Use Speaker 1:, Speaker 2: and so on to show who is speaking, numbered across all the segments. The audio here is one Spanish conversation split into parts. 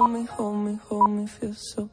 Speaker 1: hold me, feel so.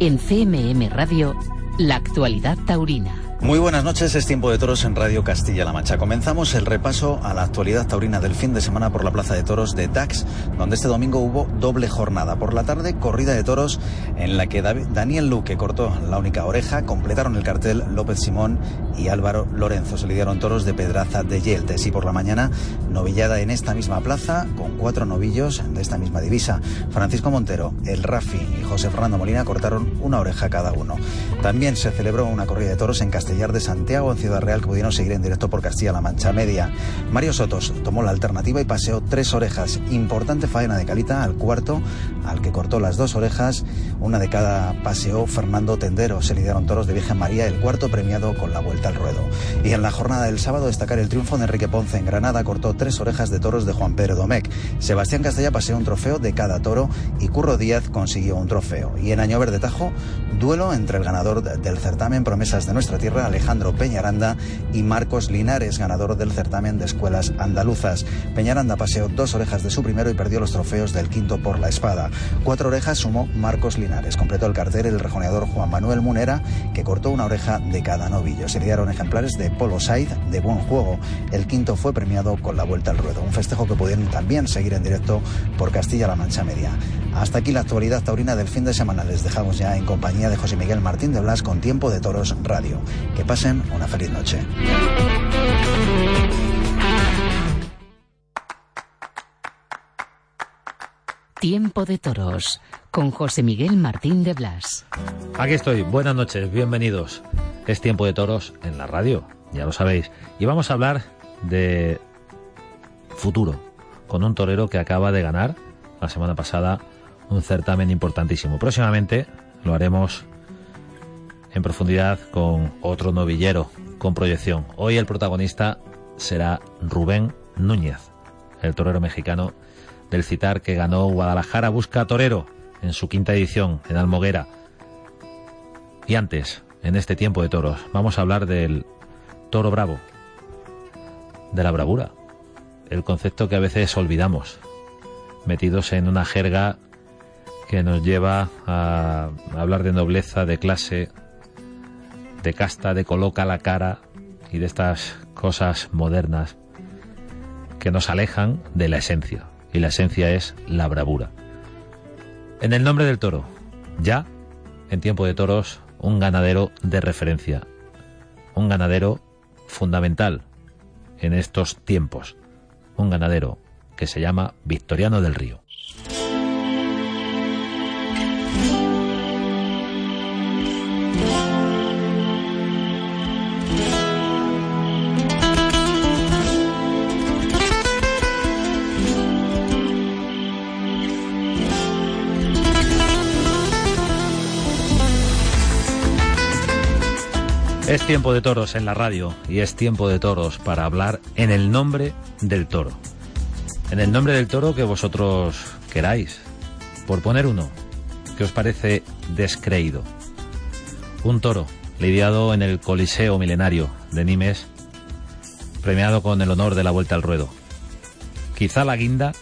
Speaker 2: En CMM Radio, la actualidad taurina.
Speaker 3: Muy buenas noches, es tiempo de toros en Radio Castilla-La Mancha. Comenzamos el repaso a la actualidad taurina del fin de semana por la Plaza de Toros de Dax, donde este domingo hubo doble jornada. Por la tarde, corrida de toros en la que Daniel Luque cortó la única oreja, completaron el cartel López Simón y Álvaro Lorenzo. Se lidiaron toros de Pedraza de Yeltes y por la mañana, novillada en esta misma plaza con cuatro novillos de esta misma divisa. Francisco Montero, El Rafi y José Fernando Molina cortaron una oreja cada uno. También se celebró una corrida de toros en Castilla de Santiago en Ciudad Real que pudieron seguir en directo por Castilla-La Mancha Media. Mario Sotos tomó la alternativa y paseó tres orejas. Importante faena de Calita al cuarto, al que cortó las dos orejas, una de cada paseó Fernando Tendero. Se lidiaron toros de Virgen María, el cuarto premiado con la vuelta al ruedo. Y en la jornada del sábado destacar el triunfo de Enrique Ponce en Granada, cortó tres orejas de toros de Juan Pedro Domecq. Sebastián Castella paseó un trofeo de cada toro y Curro Díaz consiguió un trofeo. Y en Año Verde Tajo, duelo entre el ganador del certamen Promesas de Nuestra Tierra Alejandro Peñaranda y Marcos Linares, ganador del certamen de escuelas andaluzas. Peñaranda paseó dos orejas de su primero y perdió los trofeos del quinto por la espada. Cuatro orejas sumó Marcos Linares. Completó el cartel el rejoneador Juan Manuel Munera, que cortó una oreja de cada novillo. Se dieron ejemplares de Polo Side de buen juego. El quinto fue premiado con la vuelta al ruedo. Un festejo que pudieron también seguir en directo por Castilla-La Mancha Media. Hasta aquí la actualidad taurina del fin de semana. Les dejamos ya en compañía de José Miguel Martín de Blas con Tiempo de Toros Radio. Que pasen una feliz noche.
Speaker 2: Tiempo de Toros con José Miguel Martín de Blas.
Speaker 4: Aquí estoy, buenas noches, bienvenidos. Es Tiempo de Toros en la radio, ya lo sabéis. Y vamos a hablar de futuro, con un torero que acaba de ganar la semana pasada un certamen importantísimo. Próximamente lo haremos en profundidad con otro novillero con proyección. Hoy el protagonista será Rubén Núñez, el torero mexicano del citar que ganó Guadalajara Busca Torero en su quinta edición en Almoguera. Y antes, en este tiempo de toros, vamos a hablar del toro bravo, de la bravura, el concepto que a veces olvidamos, metidos en una jerga que nos lleva a hablar de nobleza, de clase, de casta, de coloca la cara y de estas cosas modernas que nos alejan de la esencia. Y la esencia es la bravura. En el nombre del toro, ya, en tiempo de toros, un ganadero de referencia. Un ganadero fundamental en estos tiempos. Un ganadero que se llama Victoriano del Río. Es tiempo de toros en la radio y es tiempo de toros para hablar en el nombre del toro. En el nombre del toro que vosotros queráis. Por poner uno, que os parece descreído. Un toro lidiado en el Coliseo Milenario de Nimes, premiado con el honor de la vuelta al ruedo. Quizá la guinda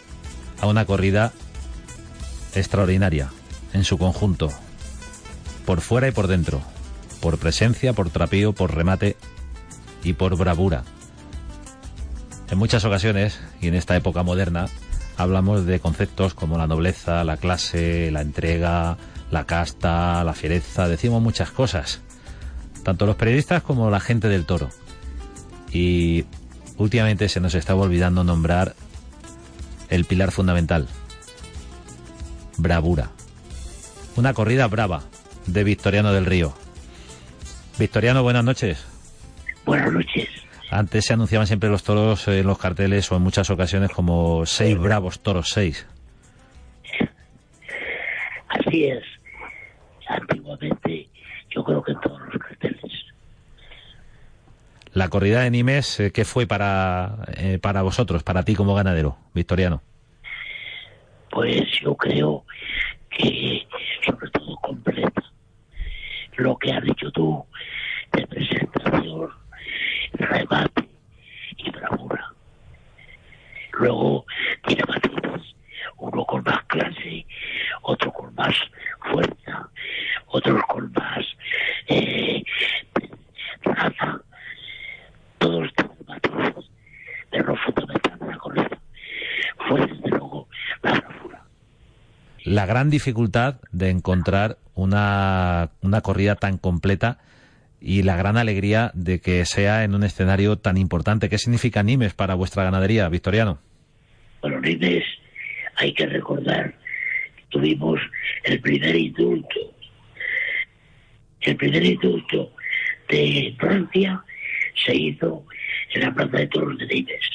Speaker 4: a una corrida extraordinaria en su conjunto, por fuera y por dentro, por presencia, por trapío, por remate y por bravura. En muchas ocasiones, y en esta época moderna, hablamos de conceptos como la nobleza, la clase, la entrega, la casta, la fiereza, decimos muchas cosas, tanto los periodistas como la gente del toro. Y últimamente se nos estaba olvidando nombrar el pilar fundamental, bravura. Una corrida brava de Victoriano del Río, Victoriano, buenas noches.
Speaker 5: Buenas noches.
Speaker 4: Antes se anunciaban siempre los toros en los carteles o en muchas ocasiones como seis bravos toros, seis.
Speaker 5: Así es. Antiguamente yo creo que en todos los carteles.
Speaker 4: La corrida de Nimes, eh, ¿qué fue para, eh, para vosotros, para ti como ganadero, Victoriano?
Speaker 5: Pues yo creo que sobre todo completa lo que has dicho tú de presentación, remate y bravura. Luego tiene matices, uno con más clase, otro con más fuerza, otro con más eh, raza. Todos estos matices, pero lo fundamental de
Speaker 4: la corrida fue desde luego la bravura. La gran dificultad de encontrar una, una corrida tan completa y la gran alegría de que sea en un escenario tan importante. ¿Qué significa Nimes para vuestra ganadería, Victoriano?
Speaker 5: Bueno, Nimes, hay que recordar tuvimos el primer indulto. El primer indulto de Francia se hizo en la Plaza de Toros de Nimes.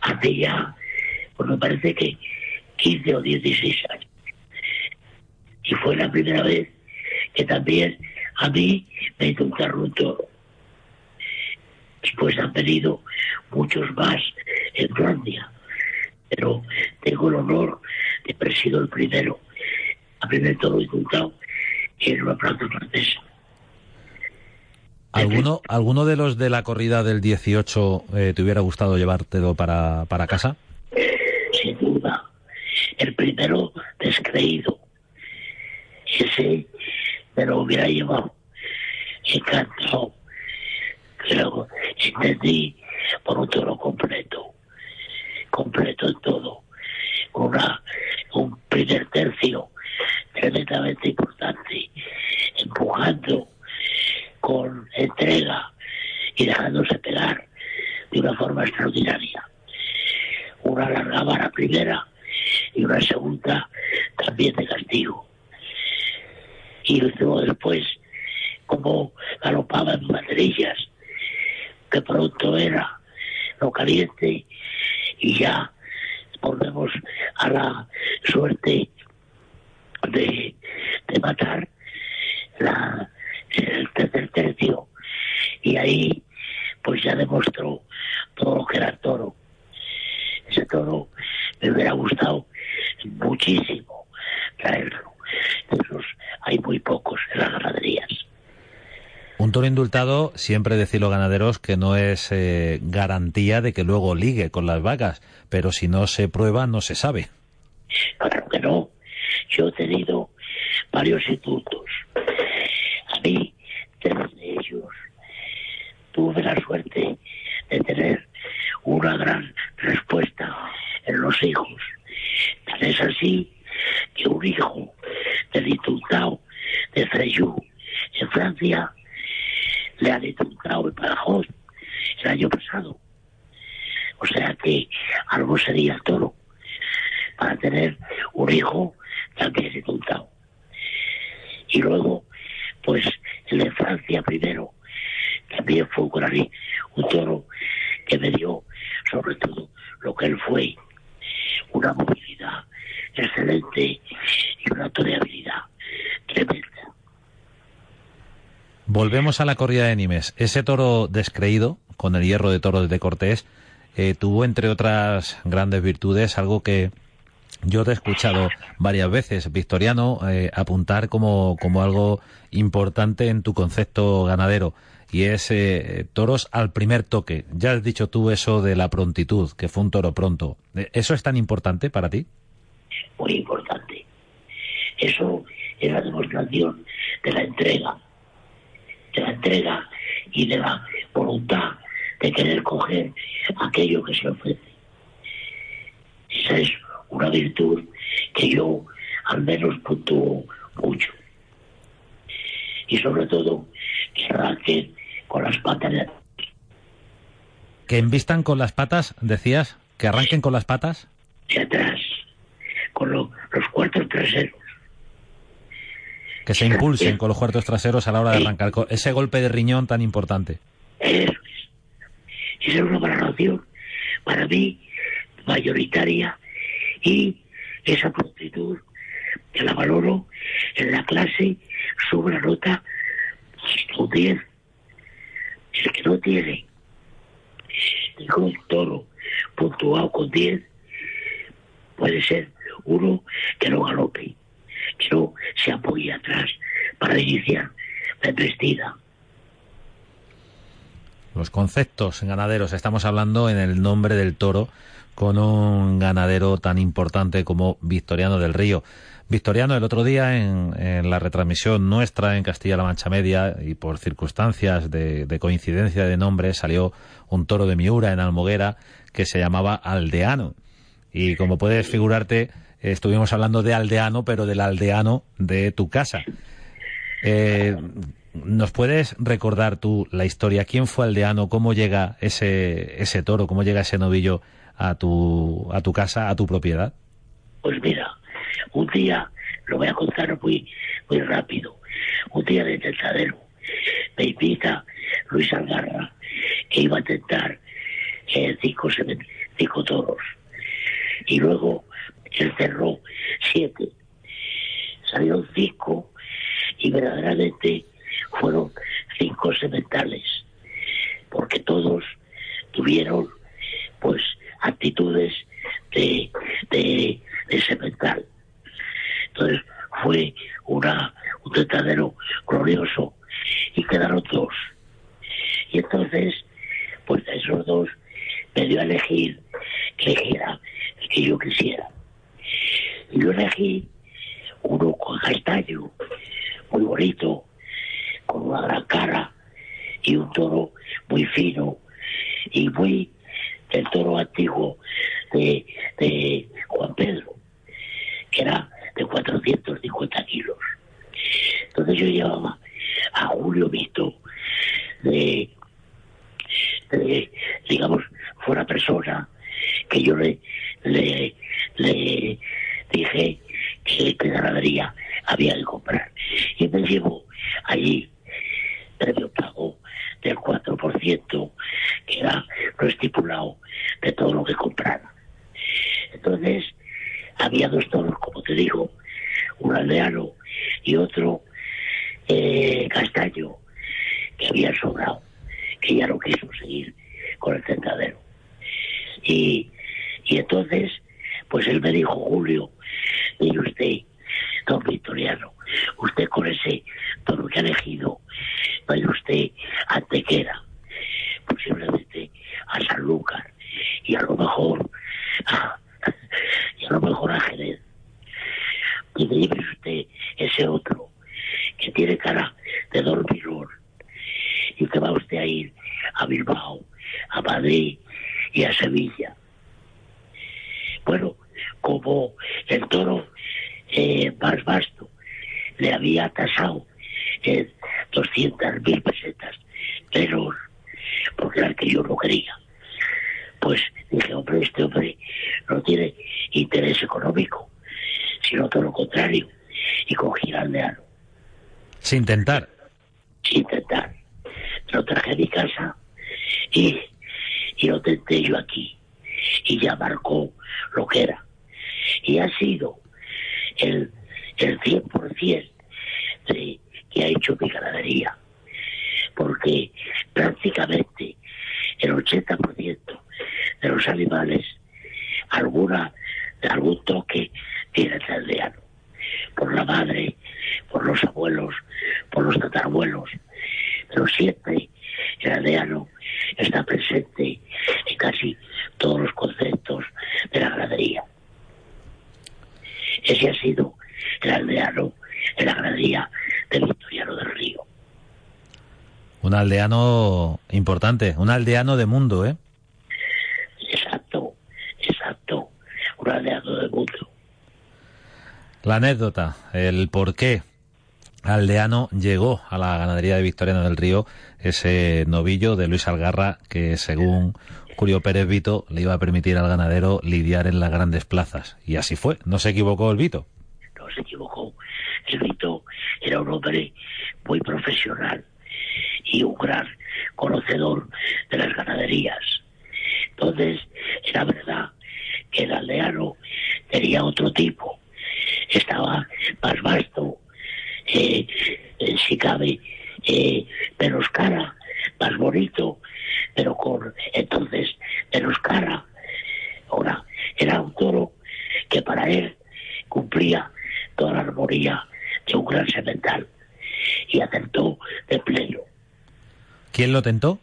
Speaker 5: Hace ya, pues me parece que 15 o 16 años. Y fue la primera vez que también a mí me indultaron un. Después han venido muchos más en Francia, pero tengo el honor de haber sido el primero, el primer toro indultado en una plaza francesa.
Speaker 4: ¿Alguno, ¿Alguno de los de la corrida del 18 eh, te hubiera gustado llevártelo para, para casa?
Speaker 5: Sin duda. El primero descreído. Ese me lo hubiera llevado encantado. Pero entendí por un toro completo. Completo en todo. Una, un primer tercio tremendamente importante. Empujando con entrega y dejándose pegar de una forma extraordinaria. Una largaba la primera y una segunda también de castigo. Y luego después, como galopaba en banderillas, que pronto era lo caliente y ya volvemos a la suerte de, de matar la, el tercer tercio y ahí pues ya demostró todo lo que era el toro. Ese toro me hubiera gustado muchísimo traerlo. De esos hay muy pocos en las ganaderías.
Speaker 4: Un toro indultado, siempre decir los ganaderos que no es eh, garantía de que luego ligue con las vacas, pero si no se prueba no se sabe.
Speaker 5: Claro que no. Yo he tenido varios indultos. A mí, tres de ellos, tuve la suerte de tener una gran respuesta en los hijos. Tan es así que un hijo del indultado de Freyú en Francia le han indultado en Badajoz el año pasado. O sea que algo sería el toro para tener un hijo también indultado. Y luego, pues el de Francia primero, también fue un, gran- un toro que me dio sobre todo lo que él fue, una movilidad excelente y una toreabilidad tremenda.
Speaker 4: A la corrida de Nimes. Ese toro descreído, con el hierro de toros de Cortés, eh, tuvo, entre otras grandes virtudes, algo que yo te he escuchado varias veces, Victoriano, eh, apuntar como, como algo importante en tu concepto ganadero, y es eh, toros al primer toque. Ya has dicho tú eso de la prontitud, que fue un toro pronto. ¿Eso es tan importante para ti?
Speaker 5: muy importante. Eso es la demostración de la entrega, de la entrega y de la voluntad de querer coger aquello que se ofrece. Esa es una virtud que yo al menos puntúo mucho. Y sobre todo que arranquen con las patas de
Speaker 4: Que envistan con las patas, decías, que arranquen con las patas.
Speaker 5: hacia atrás, con lo- los cuartos traseros.
Speaker 4: Que se impulsen con los cuartos traseros a la hora de arrancar. Ese golpe de riñón tan importante.
Speaker 5: Eso es. Esa es una valoración para mí mayoritaria y esa prontitud que la valoro en la clase sube la nota un 10. El que no tiene ningún toro puntuado con 10 puede ser uno que no galope, que no se apoye atrás para iniciar la embestida.
Speaker 4: Los conceptos ganaderos, estamos hablando en el nombre del toro con un ganadero tan importante como Victoriano del Río. Victoriano, el otro día en, en la retransmisión nuestra en Castilla-La Mancha Media y por circunstancias de, de coincidencia de nombre salió un toro de Miura en Almoguera que se llamaba Aldeano. Y como puedes figurarte, estuvimos hablando de aldeano, pero del aldeano de tu casa. Eh, ¿Nos puedes recordar tú la historia? ¿Quién fue aldeano? ¿Cómo llega ese, ese toro? ¿Cómo llega ese novillo a tu, a tu casa, a tu propiedad?
Speaker 5: Pues mira, un día, lo voy a contar muy, muy rápido, un día de tentadero, me invita Luis Algarra, que iba a tentar eh, cinco, cinco toros. Y luego él cerró siete. Salieron cinco y verdaderamente fueron cinco sementales, porque todos tuvieron pues actitudes de, de, de semental. Entonces fue una, un tentadero glorioso y quedaron dos. Y entonces, pues esos dos me dio a elegir que eligiera el que yo quisiera. Y yo elegí uno con castaño, muy bonito, con una gran cara y un toro muy fino y muy el toro antiguo de, de Juan Pedro, que era de 450 kilos. Entonces yo llevaba a Julio Vito de, de digamos, fue una persona que yo le, le, le dije que, que ganadería había que comprar. Y me llevó allí previo pago del 4%, que era lo estipulado de todo lo que comprara. Entonces, había dos toros, como te digo, un aldeano y otro eh, castaño, que había sobrado, que ya no quiso seguir con el tentadero. Y, y entonces, pues él me dijo, Julio, mire usted, don Victoriano, usted con ese toro que ha elegido, vaya usted a Antequera, posiblemente a Sanlúcar, y a lo mejor a, y a lo mejor a Jerez. Y me lleve usted ese otro, que tiene cara de dormidor, y que va usted a ir a Bilbao, a Madrid y a Sevilla. Bueno, como el toro eh, más vasto le había tasado en 200 mil pesetas pero porque era el que yo no quería. Pues dije, hombre, este hombre no tiene interés económico, sino todo lo contrario, y cogí al aldeano.
Speaker 4: Sin intentar.
Speaker 5: Sin intentar. Lo traje a mi casa y, y lo tenté yo aquí. Y ya marcó lo que era. Y ha sido el, el 100% de, que ha hecho mi ganadería. Porque prácticamente el 80% de los animales, alguna, algún toque tiene el aldeano. Por la madre, por los abuelos, por los tatarabuelos. Pero siempre el aldeano está presente en casi todos los conceptos de la ganadería. Ese ha sido el aldeano en la ganadería del Victoriano del Río.
Speaker 4: Un aldeano importante, un aldeano de mundo, ¿eh?
Speaker 5: Exacto, exacto, un aldeano de mundo.
Speaker 4: La anécdota, el por qué aldeano llegó a la ganadería de Victoriano del Río ese novillo de Luis Algarra que según Julio Pérez Vito le iba a permitir al ganadero lidiar en las grandes plazas. Y así fue, no se equivocó el Vito.
Speaker 5: No se equivocó. El Vito era un hombre muy profesional y un gran conocedor de las ganaderías. Entonces, era verdad que el aldeano tenía otro tipo. Estaba más vasto, eh, si cabe, eh, menos cara, más bonito, pero con entonces menos cara. Ahora, era un toro que para él cumplía toda la armonía de un gran semental y atentó de pleno.
Speaker 4: ¿Quién lo tentó?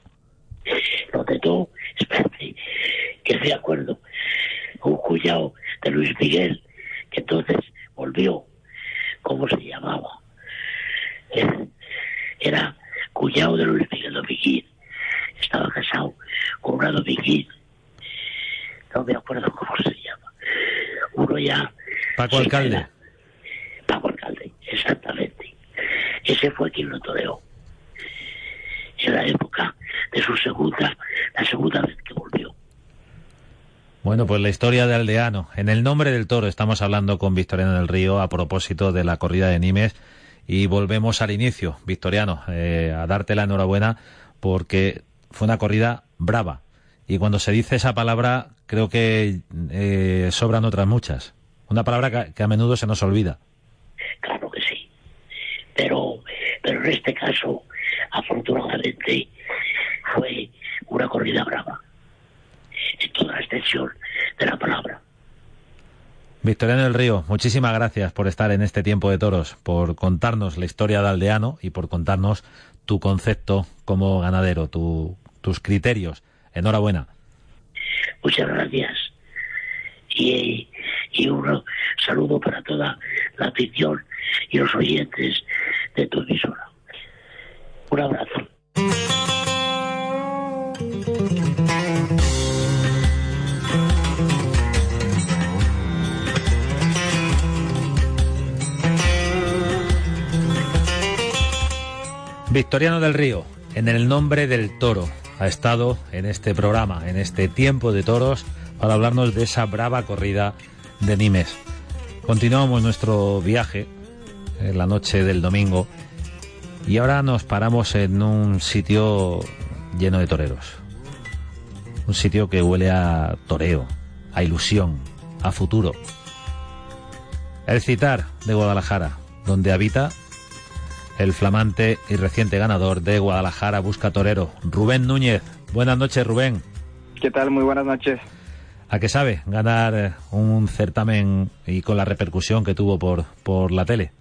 Speaker 5: Lo tentó, espérate, que de acuerdo, un cuñado de Luis Miguel, que entonces volvió, ¿cómo se llamaba? Era cuñado de Luis Miguel Domiquín, estaba casado con una Domiquín, no me acuerdo cómo se llama, uno ya
Speaker 4: Paco Alcalde.
Speaker 5: era Paco Alcalde, exactamente. Ese fue quien lo toreó. En la época de su segunda, la segunda vez que volvió.
Speaker 4: Bueno, pues la historia de Aldeano. En el nombre del toro estamos hablando con Victoriano del Río a propósito de la corrida de Nimes y volvemos al inicio, Victoriano, eh, a darte la enhorabuena porque fue una corrida brava. Y cuando se dice esa palabra, creo que eh, sobran otras muchas. Una palabra que, a menudo se nos olvida.
Speaker 5: Claro que sí. Pero, pero en este caso, afortunadamente, fue una corrida brava. En toda la extensión de la palabra.
Speaker 4: Victoriano del Río, muchísimas gracias por estar en este tiempo de toros, por contarnos la historia de Aldeano y por contarnos tu concepto como ganadero, tu- tus criterios. Enhorabuena.
Speaker 5: Muchas gracias. Y, y un saludo para toda la afición y los oyentes de tu emisora. Un abrazo.
Speaker 4: Victoriano del Río, en el nombre del toro, ha estado en este programa, en este tiempo de toros, para hablarnos de esa brava corrida de Nimes. Continuamos nuestro viaje en la noche del domingo y ahora nos paramos en un sitio lleno de toreros. Un sitio que huele a toreo, a ilusión, a futuro. El Citar de Guadalajara, donde habita el flamante y reciente ganador de Guadalajara Busca Torero, Rubén Núñez. Buenas noches, Rubén.
Speaker 6: ¿Qué tal? Muy buenas noches.
Speaker 4: ¿A qué sabe ganar eh, un certamen y con la repercusión que tuvo por, por la tele?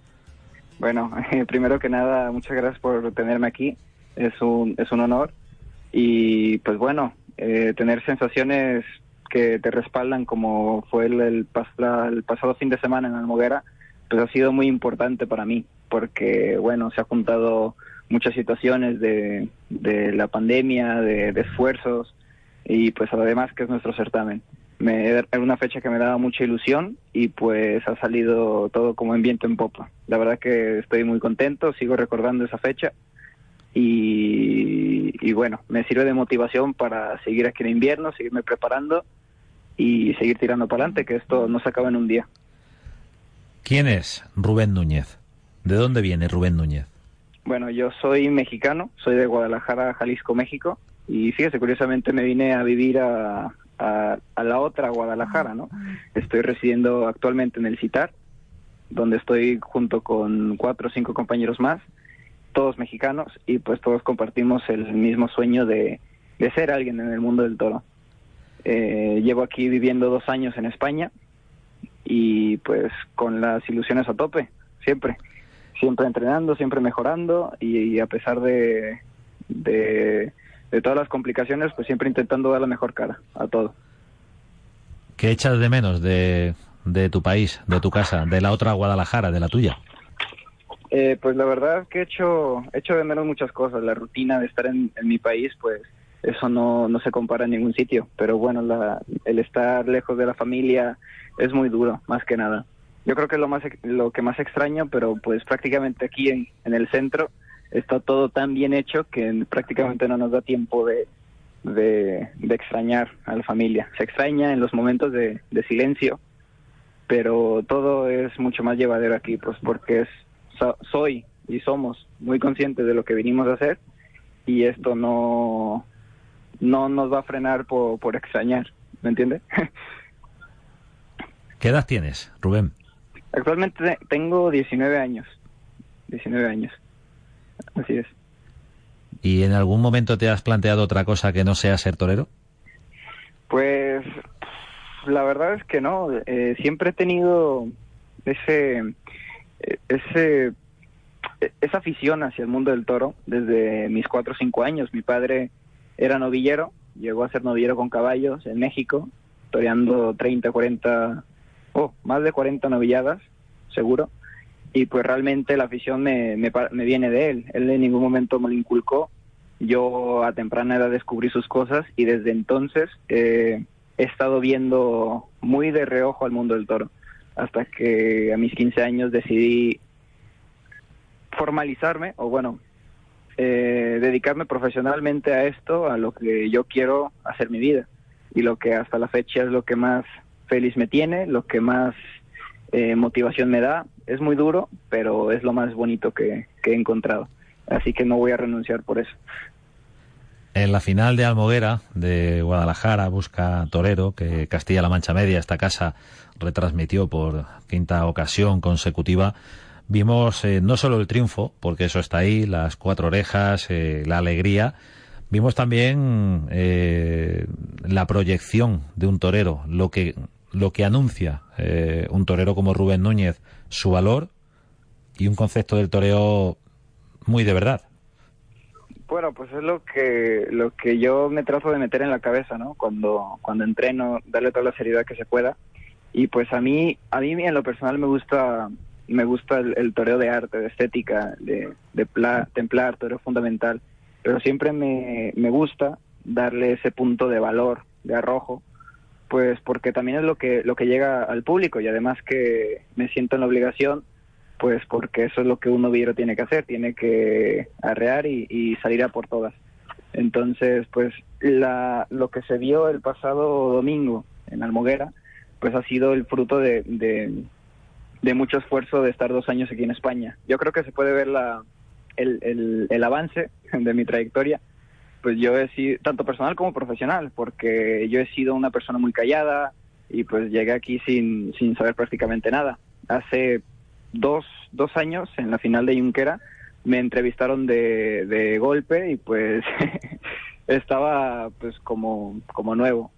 Speaker 6: Bueno, primero que nada, muchas gracias por tenerme aquí. Es un, es un honor. Y pues bueno, eh, tener sensaciones que te respaldan como fue el, el, pas- la- el pasado fin de semana en Almoguera, pues ha sido muy importante para mí, porque bueno, se ha juntado muchas situaciones de, de la pandemia, de, esfuerzos, y pues además que es nuestro certamen. Me, era una fecha que me daba mucha ilusión y pues ha salido todo como en viento en popa. La verdad que estoy muy contento, sigo recordando esa fecha y bueno, me sirve de motivación para seguir aquí en invierno, seguirme preparando y seguir tirando para adelante, que esto no se acaba en un día.
Speaker 4: ¿Quién es Rubén Núñez? ¿De dónde viene Rubén Núñez?
Speaker 6: Bueno, yo soy mexicano, soy de Guadalajara, Jalisco, México, y fíjese, curiosamente me vine a vivir a, a, la otra Guadalajara, ¿no? Estoy residiendo actualmente en el CITAR, donde estoy junto con cuatro o cinco compañeros más, todos mexicanos, y pues todos compartimos el mismo sueño de, de ser alguien en el mundo del toro. Eh, llevo aquí viviendo dos años en España y pues con las ilusiones a tope, siempre siempre entrenando, siempre mejorando y, y a pesar de, de, de todas las complicaciones, pues siempre intentando dar la mejor cara a todo.
Speaker 4: ¿Qué echas de menos de, de tu país, de tu casa, de la otra Guadalajara, de la tuya?
Speaker 6: Eh, pues la verdad que he hecho, he hecho de menos muchas cosas. La rutina de estar en, en mi país, pues eso no, no se compara en ningún sitio. Pero bueno, la, el estar lejos de la familia es muy duro, más que nada. Yo creo que es lo, más, lo que más extraño, pero pues prácticamente aquí en, el centro está todo tan bien hecho que prácticamente no nos da tiempo de, extrañar a la familia. Se extraña en los momentos de, silencio, pero todo es mucho más llevadero aquí, pues porque es so- soy y somos muy conscientes de lo que vinimos a hacer y esto no no nos va a frenar por, extrañar, ¿me entiende?
Speaker 4: ¿Qué edad tienes, Rubén?
Speaker 6: Actualmente te- tengo 19 años, 19 años, así es.
Speaker 4: ¿Y en algún momento te has planteado otra cosa que no sea ser torero?
Speaker 6: Pues la verdad es que no, eh, siempre he tenido ese, ese, esa afición hacia el mundo del toro desde mis cuatro o cinco años. Mi padre era novillero, llegó a ser novillero con caballos en México, toreando 30, 40, oh, más de 40 novilladas, seguro. Y pues realmente la afición me, me, me viene de él. Él en ningún momento me lo inculcó. Yo a temprana edad descubrí sus cosas y desde entonces eh, he estado viendo muy de reojo al mundo del toro. hasta que a mis 15 años decidí formalizarme, o bueno, eh, dedicarme profesionalmente a esto, a lo que yo quiero hacer mi vida y lo que hasta la fecha es lo que más feliz me tiene, lo que más eh, motivación me da. Es muy duro, pero es lo más bonito que, he encontrado. Así que no voy a renunciar por eso.
Speaker 4: En la final de Almoguera, de Guadalajara, busca Torero, que Castilla-La Mancha Media, esta casa, retransmitió por quinta ocasión consecutiva, vimos eh, no solo el triunfo, porque eso está ahí, las cuatro orejas, eh, la alegría, vimos también eh, la proyección de un torero, lo que, lo que anuncia un torero como Rubén Núñez, su valor y un concepto del toreo muy de verdad.
Speaker 6: Bueno, pues es lo que lo que yo me trato de meter en la cabeza, ¿no? Cuando cuando entreno, darle toda la seriedad que se pueda. Y pues a mí a mí en lo personal me gusta me gusta el, toreo de arte, de estética, de, de templar, toreo fundamental. Pero siempre me, me gusta darle ese punto de valor, de arrojo, pues porque también es lo que lo que llega al público y además que me siento en la obligación pues porque eso es lo que un novillero tiene que hacer, tiene que arrear y, salir a por todas. Entonces, pues la, lo que se vio el pasado domingo en Almoguera, pues ha sido el fruto de, de, mucho esfuerzo de estar dos años aquí en España. Yo creo que se puede ver la, el, el, avance de mi trayectoria, pues yo he sido, tanto personal como profesional, porque yo he sido una persona muy callada y pues llegué aquí sin, sin saber prácticamente nada. Hace dos, dos años en la final de Junquera me entrevistaron de, de golpe y pues estaba pues como, como nuevo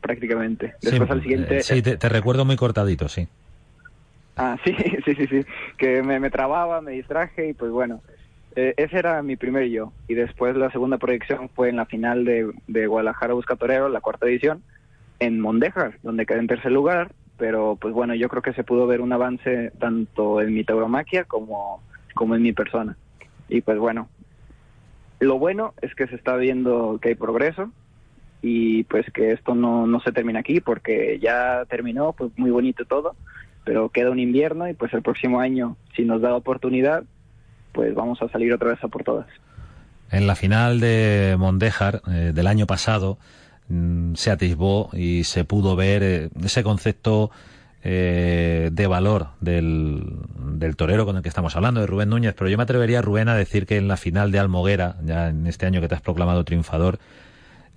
Speaker 6: prácticamente. Después al siguiente...
Speaker 4: Eh, sí, te, recuerdo muy cortadito, sí.
Speaker 6: Ah, sí, sí, sí, sí, que me, me trababa, me distraje y pues bueno, eh, ese era mi primer yo. Y después la segunda proyección fue en la final de, Guadalajara Busca Torero, la cuarta edición, en Mondejar, donde quedé en tercer lugar pero pues bueno, yo creo que se pudo ver un avance tanto en mi tauromaquia como, como en mi persona. Y pues bueno, lo bueno es que se está viendo que hay progreso y pues que esto no, no se termina aquí porque ya terminó, pues muy bonito todo, pero queda un invierno y pues el próximo año, si nos da oportunidad, pues vamos a salir otra vez a por todas.
Speaker 4: En la final de Mondejar eh, del año pasado, Mm, se atisbó y se pudo ver eh, ese concepto eh, de valor del, torero con el que estamos hablando, de Rubén Núñez, pero yo me atrevería, Rubén, a decir que en la final de Almoguera, ya en este año que te has proclamado triunfador,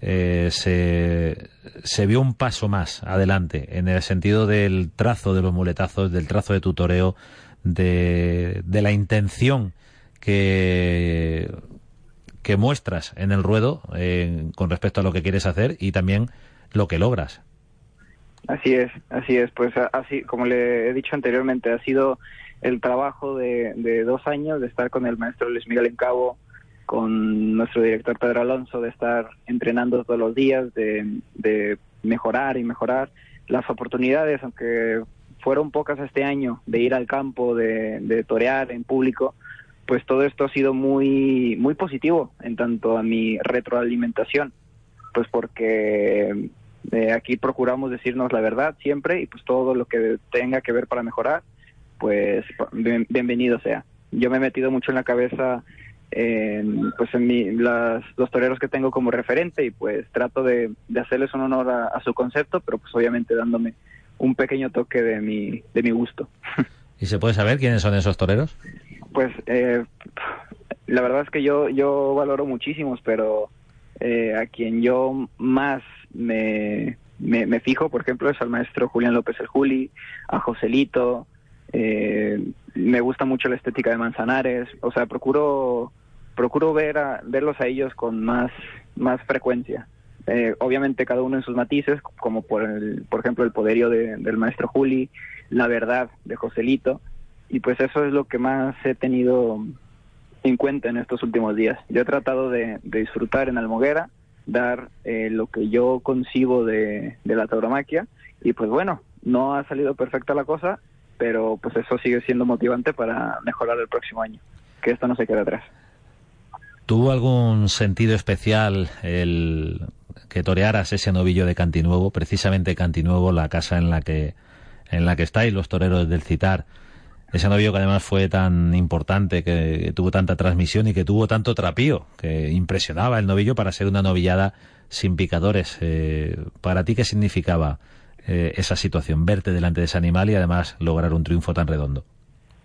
Speaker 4: eh, se, se vio un paso más adelante en el sentido del trazo de los muletazos, del trazo de tu toreo, de, de la intención que que muestras en el ruedo eh, con respecto a lo que quieres hacer y también lo que logras.
Speaker 6: Así es, así es. Pues así, como le he dicho anteriormente, ha sido el trabajo de, dos años de estar con el maestro Luis Miguel en Cabo, con nuestro director Pedro Alonso, de estar entrenando todos los días, de, mejorar y mejorar las oportunidades, aunque fueron pocas este año, de ir al campo, de, de torear en público, pues todo esto ha sido muy, muy positivo en tanto a mi retroalimentación, pues porque eh, aquí procuramos decirnos la verdad siempre y pues todo lo que tenga que ver para mejorar, pues bienvenido sea. Yo me he metido mucho en la cabeza en, pues en mi, las, los toreros que tengo como referente y pues trato de, hacerles un honor a, a, su concepto, pero pues obviamente dándome un pequeño toque de mi, de mi gusto.
Speaker 4: ¿Y se puede saber quiénes son esos toreros?
Speaker 6: Pues eh, la verdad es que yo, yo valoro muchísimos, pero eh, a quien yo más me, me, fijo, por ejemplo, es al maestro Julián López el Juli, a Joselito, eh, me gusta mucho la estética de Manzanares, o sea, procuro procuro ver a, verlos a ellos con más, más frecuencia. obviamente cada uno en sus matices, como por, el, por ejemplo el poderío del maestro Juli, la verdad de Joselito, y pues eso es lo que más he tenido en cuenta en estos últimos días. Yo he tratado de, disfrutar en Almoguera, dar eh, lo que yo concibo de, la tauromaquia y pues bueno, no ha salido perfecta la cosa, pero pues eso sigue siendo motivante para mejorar el próximo año, que esto no se quede atrás.
Speaker 4: ¿Tuvo algún sentido especial el que torearas ese novillo de Cantinuevo, precisamente Cantinuevo, la casa en la que en la que estáis los toreros del Citar. Ese novillo que además fue tan importante, que, tuvo tanta transmisión y que tuvo tanto trapío, que impresionaba el novillo para ser una novillada sin picadores. Eh, ¿Para ti qué significaba eh, esa situación, verte delante de ese animal y además lograr un triunfo tan redondo?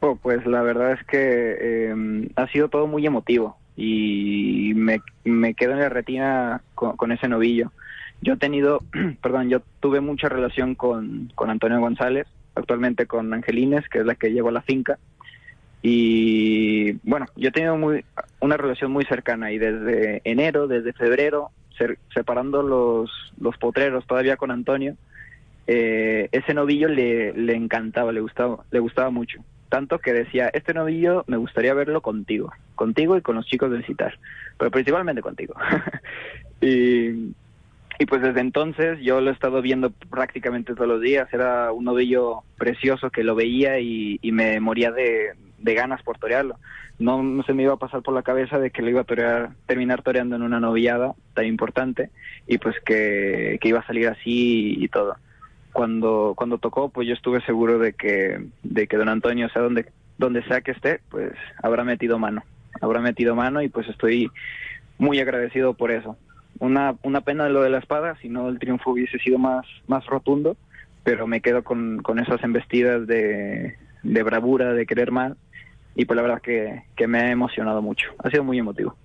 Speaker 6: Oh, pues la verdad es que em, ha sido todo muy emotivo y me, me quedo en la retina con, ese novillo. Yo he tenido, perdón, yo tuve mucha relación con, con Antonio González, actualmente con Angelines, que es la que llevo a la finca. Y bueno, yo he tenido muy, una relación muy cercana y desde enero, desde febrero, separando los, los potreros todavía con Antonio, eh, ese novillo le, le encantaba, le gustaba, le gustaba mucho. Tanto que decía, este novillo me gustaría verlo contigo, contigo y con los chicos del CITAR, pero principalmente contigo. y y pues desde entonces yo lo he estado viendo prácticamente todos los días. Era un novillo precioso que lo veía y, me moría de, ganas por torearlo. No, se me iba a pasar por la cabeza de que lo iba a torear, terminar toreando en una novillada tan importante y pues que, iba a salir así y, todo. Cuando, cuando tocó, pues yo estuve seguro de que, de que don Antonio, sea, donde, donde sea que esté, pues habrá metido mano. Habrá metido mano y pues estoy muy agradecido por eso una, una pena lo de la espada, si no el triunfo hubiese sido más, más rotundo, pero me quedo con, con esas embestidas de, de bravura, de querer más, y pues la verdad que, que me ha emocionado mucho, ha sido muy emotivo.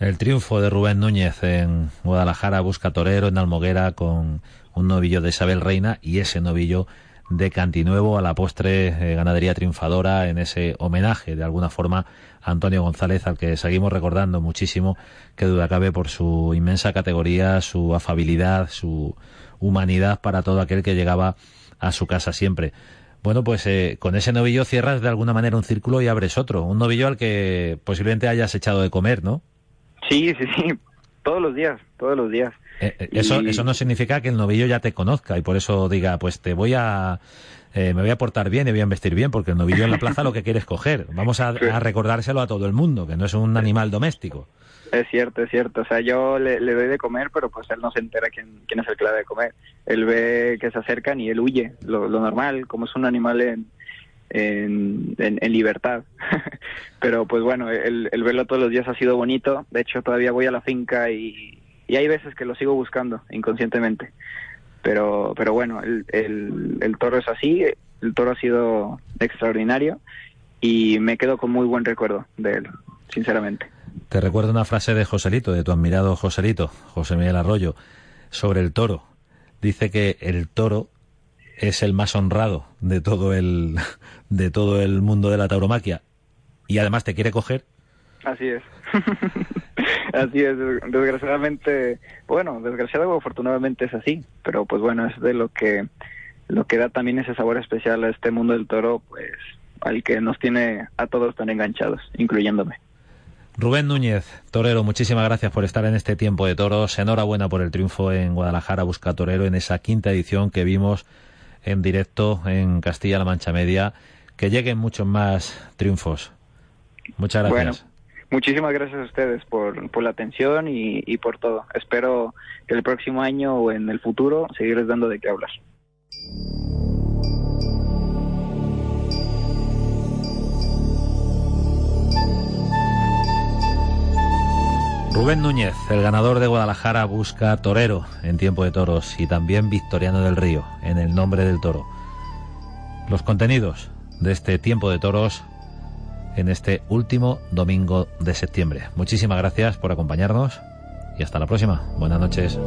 Speaker 4: El triunfo de Rubén Núñez en Guadalajara busca torero en Almoguera con un novillo de Isabel Reina y ese novillo de Cantinuevo a la postre eh, ganadería triunfadora en ese homenaje de alguna forma a Antonio González al que seguimos recordando muchísimo que duda cabe por su inmensa categoría, su afabilidad, su humanidad para todo aquel que llegaba a su casa siempre. Bueno, pues eh, con ese novillo cierras de alguna manera un círculo y abres otro. Un novillo al que posiblemente hayas echado de comer, ¿no?
Speaker 6: Sí, sí, sí. Todos los días, todos los días.
Speaker 4: Eh, eh, eso, eso no significa que el novillo ya te conozca y por eso diga, pues te voy a... Eh, me voy a portar bien y voy a vestir bien, porque el novillo en la plaza lo que quiere es coger. Vamos a, recordárselo a todo el mundo, que no es un animal doméstico.
Speaker 6: Es cierto, es cierto. O sea, yo le, doy de comer, pero pues él no se entera quién, quién es el que le da de comer. Él ve que se acercan y él huye, lo, normal, como es un animal en, en, en, libertad. pero pues bueno, el, el verlo todos los días ha sido bonito. De hecho, todavía voy a la finca y, y hay veces que lo sigo buscando inconscientemente. Pero, pero bueno, el, el, toro es así, el toro ha sido extraordinario y me quedo con muy buen recuerdo de él, sinceramente.
Speaker 4: Te recuerdo una frase de Joselito, de tu admirado Joselito, José Miguel Arroyo, sobre el toro. Dice que el toro es el más honrado de todo el, de todo el mundo de la tauromaquia y además te quiere coger.
Speaker 6: Así es. así es, desgraciadamente, bueno, desgraciadamente o afortunadamente es así, pero pues bueno, es de lo que lo que da también ese sabor especial a este mundo del toro, pues al que nos tiene a todos tan enganchados, incluyéndome.
Speaker 4: Rubén Núñez, torero, muchísimas gracias por estar en este tiempo de toros. Enhorabuena por el triunfo en Guadalajara Busca Torero en esa quinta edición que vimos en directo en Castilla-La Mancha Media. Que lleguen muchos más triunfos. Muchas gracias.
Speaker 6: Muchísimas gracias a ustedes por, por la atención y, y por todo. Espero que el próximo año o en el futuro seguirles dando de qué hablar.
Speaker 4: Rubén Núñez, el ganador de Guadalajara, busca torero en tiempo de toros y también victoriano del río en el nombre del toro. Los contenidos de este tiempo de toros en este último domingo de septiembre. Muchísimas gracias por acompañarnos y hasta la próxima. Buenas noches.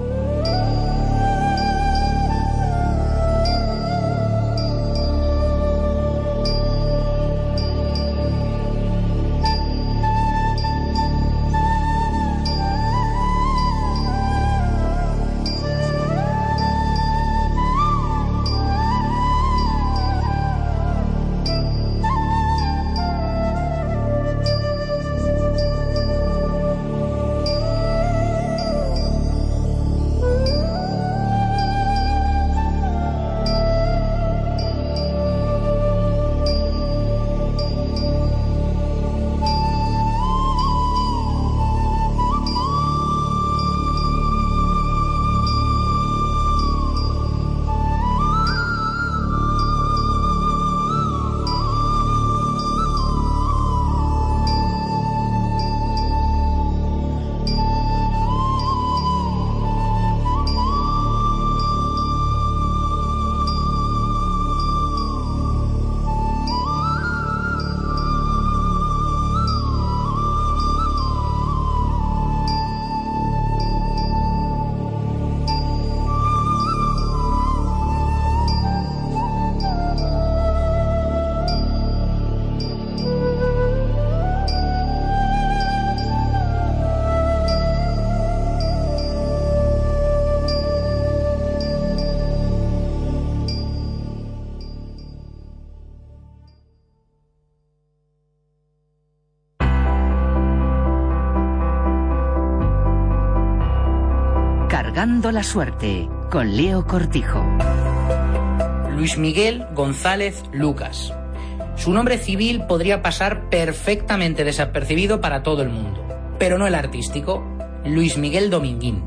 Speaker 2: La suerte con Leo Cortijo.
Speaker 7: Luis Miguel González Lucas. Su nombre civil podría pasar perfectamente desapercibido para todo el mundo, pero no el artístico, Luis Miguel Dominguín.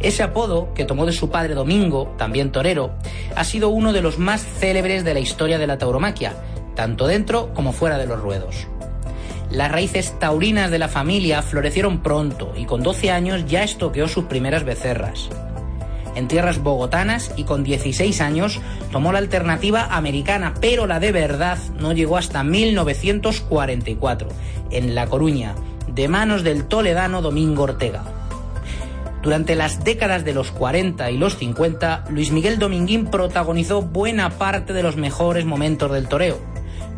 Speaker 7: Ese apodo, que tomó de su padre Domingo, también torero, ha sido uno de los más célebres de la historia de la tauromaquia, tanto dentro como fuera de los ruedos. Las raíces taurinas de la familia florecieron pronto y con 12 años ya estoqueó sus primeras becerras. En tierras bogotanas y con 16 años tomó la alternativa americana, pero la de verdad no llegó hasta 1944, en La Coruña, de manos del toledano Domingo Ortega. Durante las décadas de los 40 y los 50, Luis Miguel Dominguín protagonizó buena parte de los mejores momentos del toreo,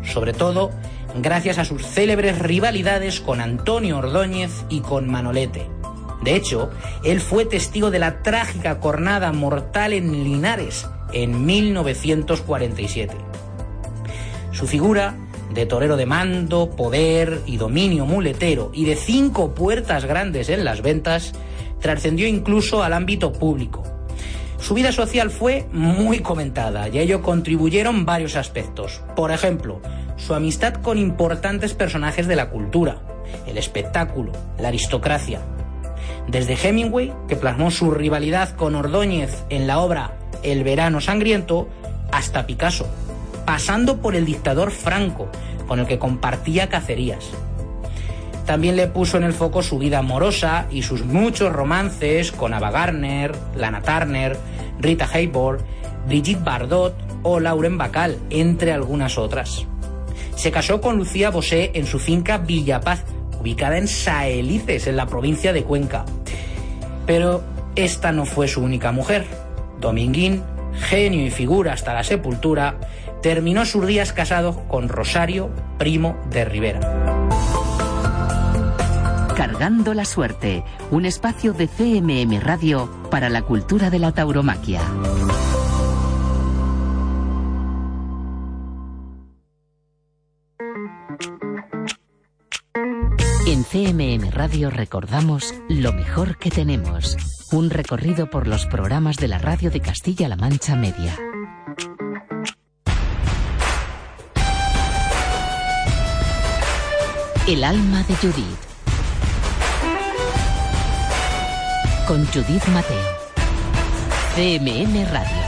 Speaker 7: sobre todo gracias a sus célebres rivalidades con Antonio Ordóñez y con Manolete. De hecho, él fue testigo de la trágica cornada mortal en Linares en 1947. Su figura, de torero de mando, poder y dominio muletero y de cinco puertas grandes en las ventas, trascendió incluso al ámbito público. Su vida social fue muy comentada y a ello contribuyeron varios aspectos. Por ejemplo, su amistad con importantes personajes de la cultura, el espectáculo, la aristocracia. Desde Hemingway, que plasmó su rivalidad con Ordóñez en la obra El verano sangriento, hasta Picasso, pasando por el dictador Franco, con el que compartía cacerías. También le puso en el foco su vida amorosa y sus muchos romances con Ava Gardner, Lana Turner, Rita Hayworth, Brigitte Bardot o Lauren Bacall, entre algunas otras. Se casó con Lucía Bosé en su finca Villapaz, ubicada en Saelices, en la provincia de Cuenca. Pero esta no fue su única mujer. Dominguín, genio y figura hasta la sepultura, terminó sus días casado con Rosario, primo de Rivera.
Speaker 2: Cargando la suerte, un espacio de CMM Radio para la cultura de la tauromaquia. En CMM Radio recordamos lo mejor que tenemos. Un recorrido por los programas de la radio de Castilla-La Mancha Media. El alma de Judith. Con Judith Mateo. CMM Radio.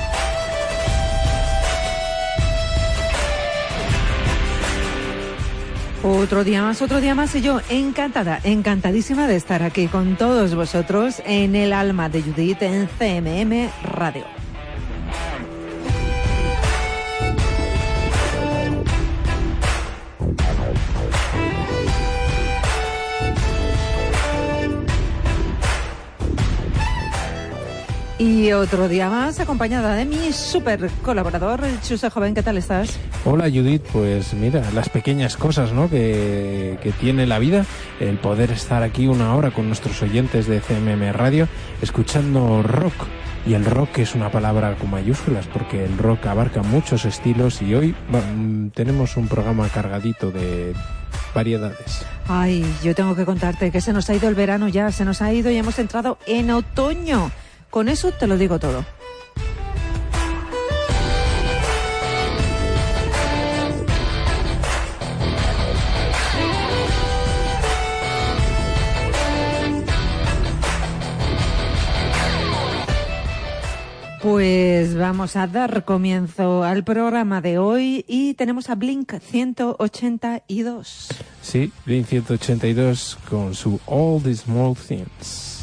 Speaker 8: Otro día más, otro día más y yo encantada, encantadísima de estar aquí con todos vosotros en el alma de Judith en CMM Radio. Otro día más acompañada de mi super colaborador, Chuse Joven, ¿qué tal estás?
Speaker 9: Hola Judith, pues mira, las pequeñas cosas ¿no? que, que tiene la vida, el poder estar aquí una hora con nuestros oyentes de CMM Radio escuchando rock. Y el rock es una palabra con mayúsculas porque el rock abarca muchos estilos y hoy bueno, tenemos un programa cargadito de variedades.
Speaker 8: Ay, yo tengo que contarte que se nos ha ido el verano ya, se nos ha ido y hemos entrado en otoño. Con eso te lo digo todo. Pues vamos a dar comienzo al programa de hoy y tenemos a Blink 182.
Speaker 9: Sí, Blink 182 con su All the Small Things.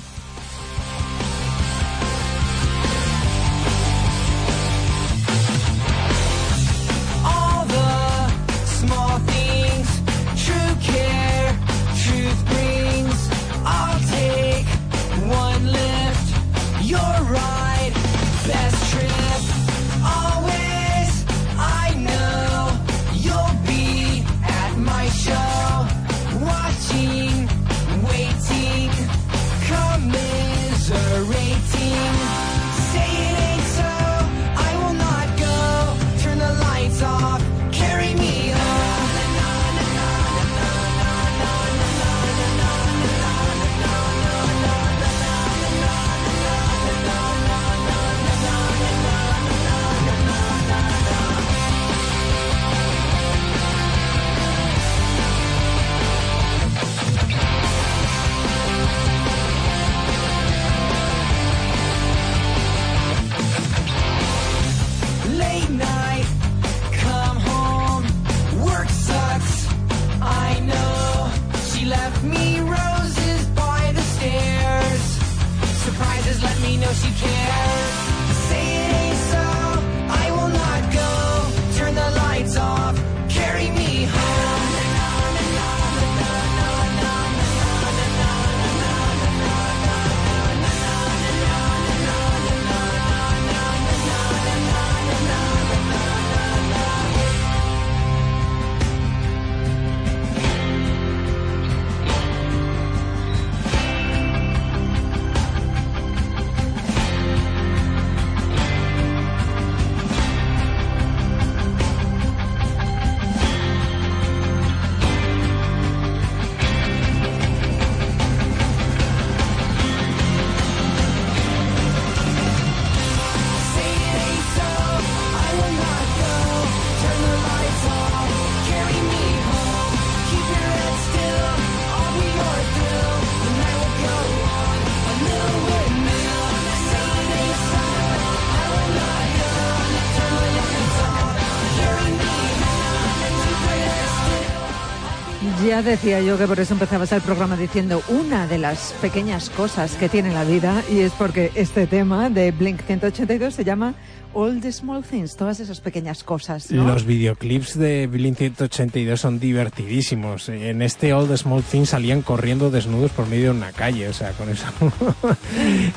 Speaker 8: Ya decía yo que por eso empezabas el programa diciendo una de las pequeñas cosas que tiene la vida y es porque este tema de Blink 182 se llama All the Small Things, todas esas pequeñas cosas. ¿no?
Speaker 9: Los videoclips de Blink 182 son divertidísimos. En este All the Small Things salían corriendo desnudos por medio de una calle, o sea, con eso.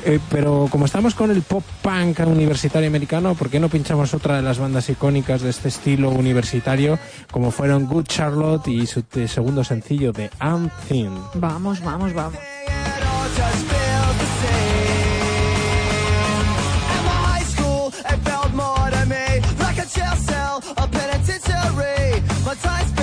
Speaker 9: Eh, Pero como estamos con el pop punk universitario americano, ¿por qué no pinchamos otra de las bandas icónicas de este estilo universitario, como fueron Good Charlotte y su segundo sencillo de Unthin?
Speaker 8: Vamos, vamos, vamos. advertise